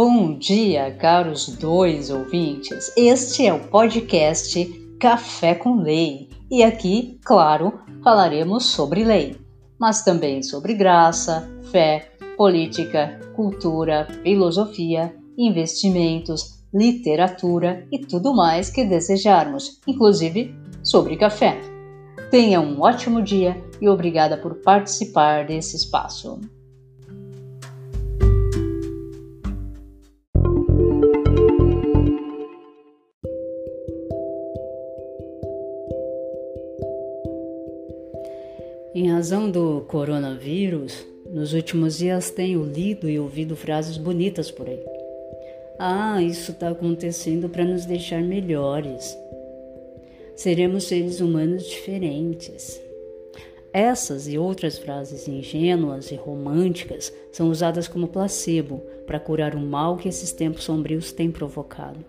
Bom dia, caros dois ouvintes. Este é o podcast Café com Lei e aqui, claro, falaremos sobre lei, mas também sobre graça, fé, política, cultura, filosofia, investimentos, literatura e tudo mais que desejarmos, inclusive sobre café. Tenha um ótimo dia e obrigada por participar desse espaço. Razão do coronavírus, nos últimos dias tenho lido e ouvido frases bonitas por aí. Ah, isso está acontecendo para nos deixar melhores. Seremos seres humanos diferentes. Essas e outras frases ingênuas e românticas são usadas como placebo para curar o mal que esses tempos sombrios têm provocado.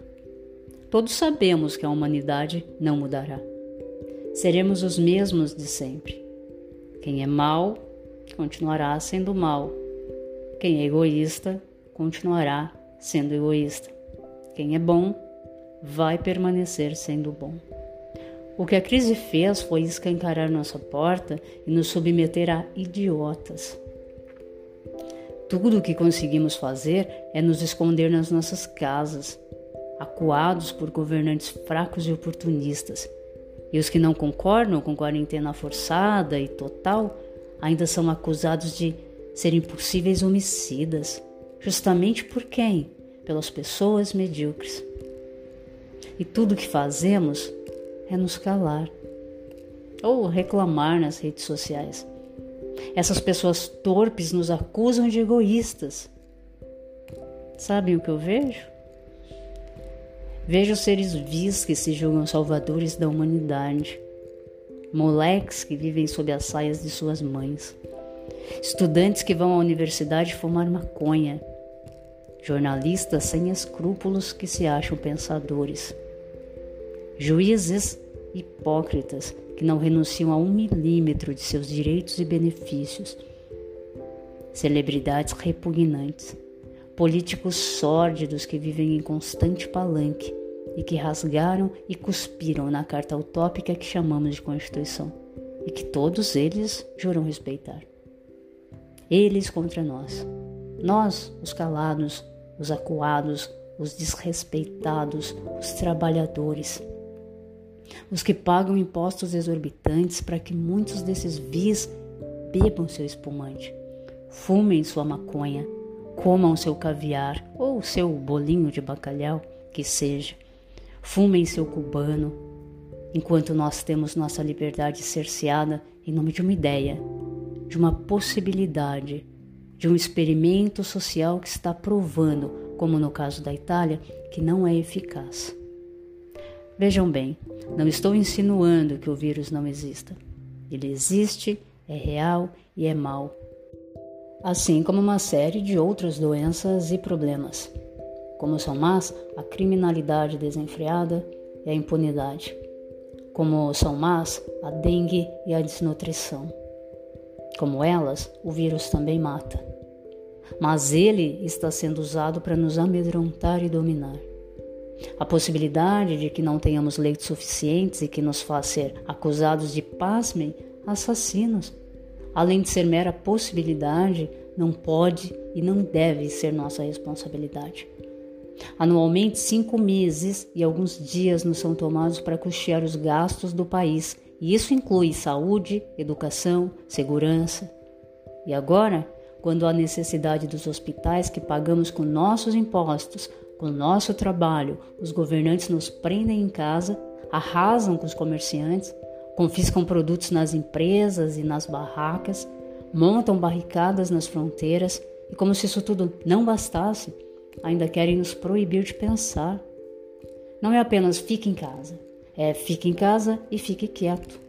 Todos sabemos que a humanidade não mudará. Seremos os mesmos de sempre. Quem é mal continuará sendo mal. Quem é egoísta continuará sendo egoísta. Quem é bom vai permanecer sendo bom. O que a crise fez foi escancarar nossa porta e nos submeter a idiotas. Tudo o que conseguimos fazer é nos esconder nas nossas casas, acuados por governantes fracos e oportunistas. E os que não concordam com quarentena forçada e total ainda são acusados de serem possíveis homicidas. Justamente por quem? Pelas pessoas medíocres. E tudo que fazemos é nos calar ou reclamar nas redes sociais. Essas pessoas torpes nos acusam de egoístas. Sabem o que eu vejo? Vejo seres vis que se julgam salvadores da humanidade, moleques que vivem sob as saias de suas mães, estudantes que vão à universidade fumar maconha, jornalistas sem escrúpulos que se acham pensadores. Juízes hipócritas que não renunciam a um milímetro de seus direitos e benefícios, celebridades repugnantes, políticos sórdidos que vivem em constante palanque e que rasgaram e cuspiram na carta utópica que chamamos de Constituição e que todos eles juram respeitar. Eles contra nós. Nós, os calados, os acuados, os desrespeitados, os trabalhadores os que pagam impostos exorbitantes para que muitos desses vis bebam seu espumante, fumem sua maconha, comam seu caviar ou seu bolinho de bacalhau, que seja, fumem seu cubano, enquanto nós temos nossa liberdade cerceada em nome de uma ideia, de uma possibilidade, de um experimento social que está provando, como no caso da Itália, que não é eficaz. Vejam bem, não estou insinuando que o vírus não exista. Ele existe, é real e é mau. Assim como uma série de outras doenças e problemas, como são más a criminalidade desenfreada e a impunidade, como são más a dengue e a desnutrição. Como elas, o vírus também mata. Mas ele está sendo usado para nos amedrontar e dominar. A possibilidade de que não tenhamos leitos suficientes e que nos faz ser acusados de, pasmem, assassinos. Além de ser mera possibilidade, não pode e não deve ser nossa responsabilidade. Anualmente, cinco meses e alguns dias nos são tomados para custear os gastos do país, e isso inclui saúde, educação, segurança. E agora, quando há necessidade dos hospitais que pagamos com nossos impostos, com nosso trabalho, os governantes nos prendem em casa, arrasam com os comerciantes, confiscam produtos nas empresas e nas barracas, montam barricadas nas fronteiras e, como se isso tudo não bastasse, ainda querem nos proibir de pensar. Não é apenas fique em casa, é fique em casa e fique quieto.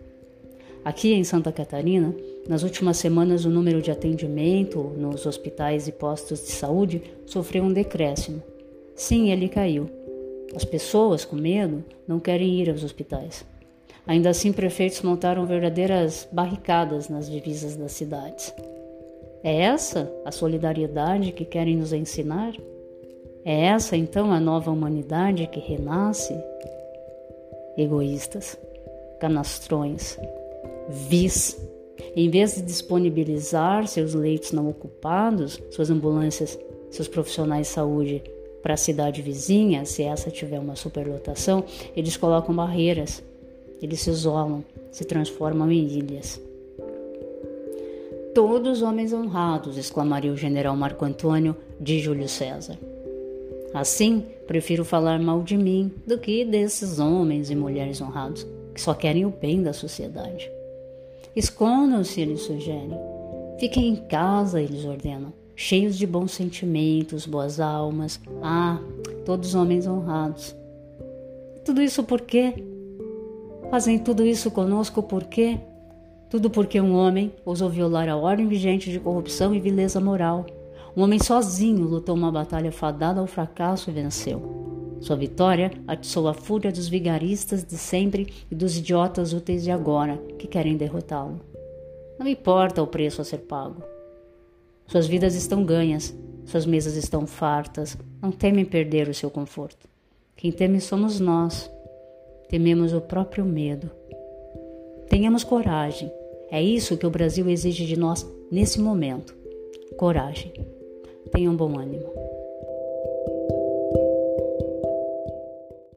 Aqui em Santa Catarina, nas últimas semanas, o número de atendimento nos hospitais e postos de saúde sofreu um decréscimo. Sim, ele caiu. As pessoas, com medo, não querem ir aos hospitais. Ainda assim, prefeitos montaram verdadeiras barricadas nas divisas das cidades. É essa a solidariedade que querem nos ensinar? É essa então a nova humanidade que renasce? Egoístas, canastrões, vis. Em vez de disponibilizar seus leitos não ocupados, suas ambulâncias, seus profissionais de saúde para a cidade vizinha, se essa tiver uma superlotação, eles colocam barreiras, eles se isolam, se transformam em ilhas. Todos homens honrados, exclamaria o general Marco Antônio de Júlio César. Assim, prefiro falar mal de mim do que desses homens e mulheres honrados que só querem o bem da sociedade. Escondam-se, eles sugerem. Fiquem em casa, eles ordenam, cheios de bons sentimentos, boas almas. Ah, todos homens honrados. Tudo isso por quê? Fazem tudo isso conosco por quê? Tudo porque um homem ousou violar a ordem vigente de corrupção e vileza moral um homem sozinho lutou uma batalha fadada ao fracasso e venceu. Sua vitória atiçou a fúria dos vigaristas de sempre e dos idiotas úteis de agora que querem derrotá-lo. Não importa o preço a ser pago. Suas vidas estão ganhas, suas mesas estão fartas, não temem perder o seu conforto. Quem teme somos nós. Tememos o próprio medo. Tenhamos coragem. É isso que o Brasil exige de nós nesse momento. Coragem. Tenha um bom ânimo.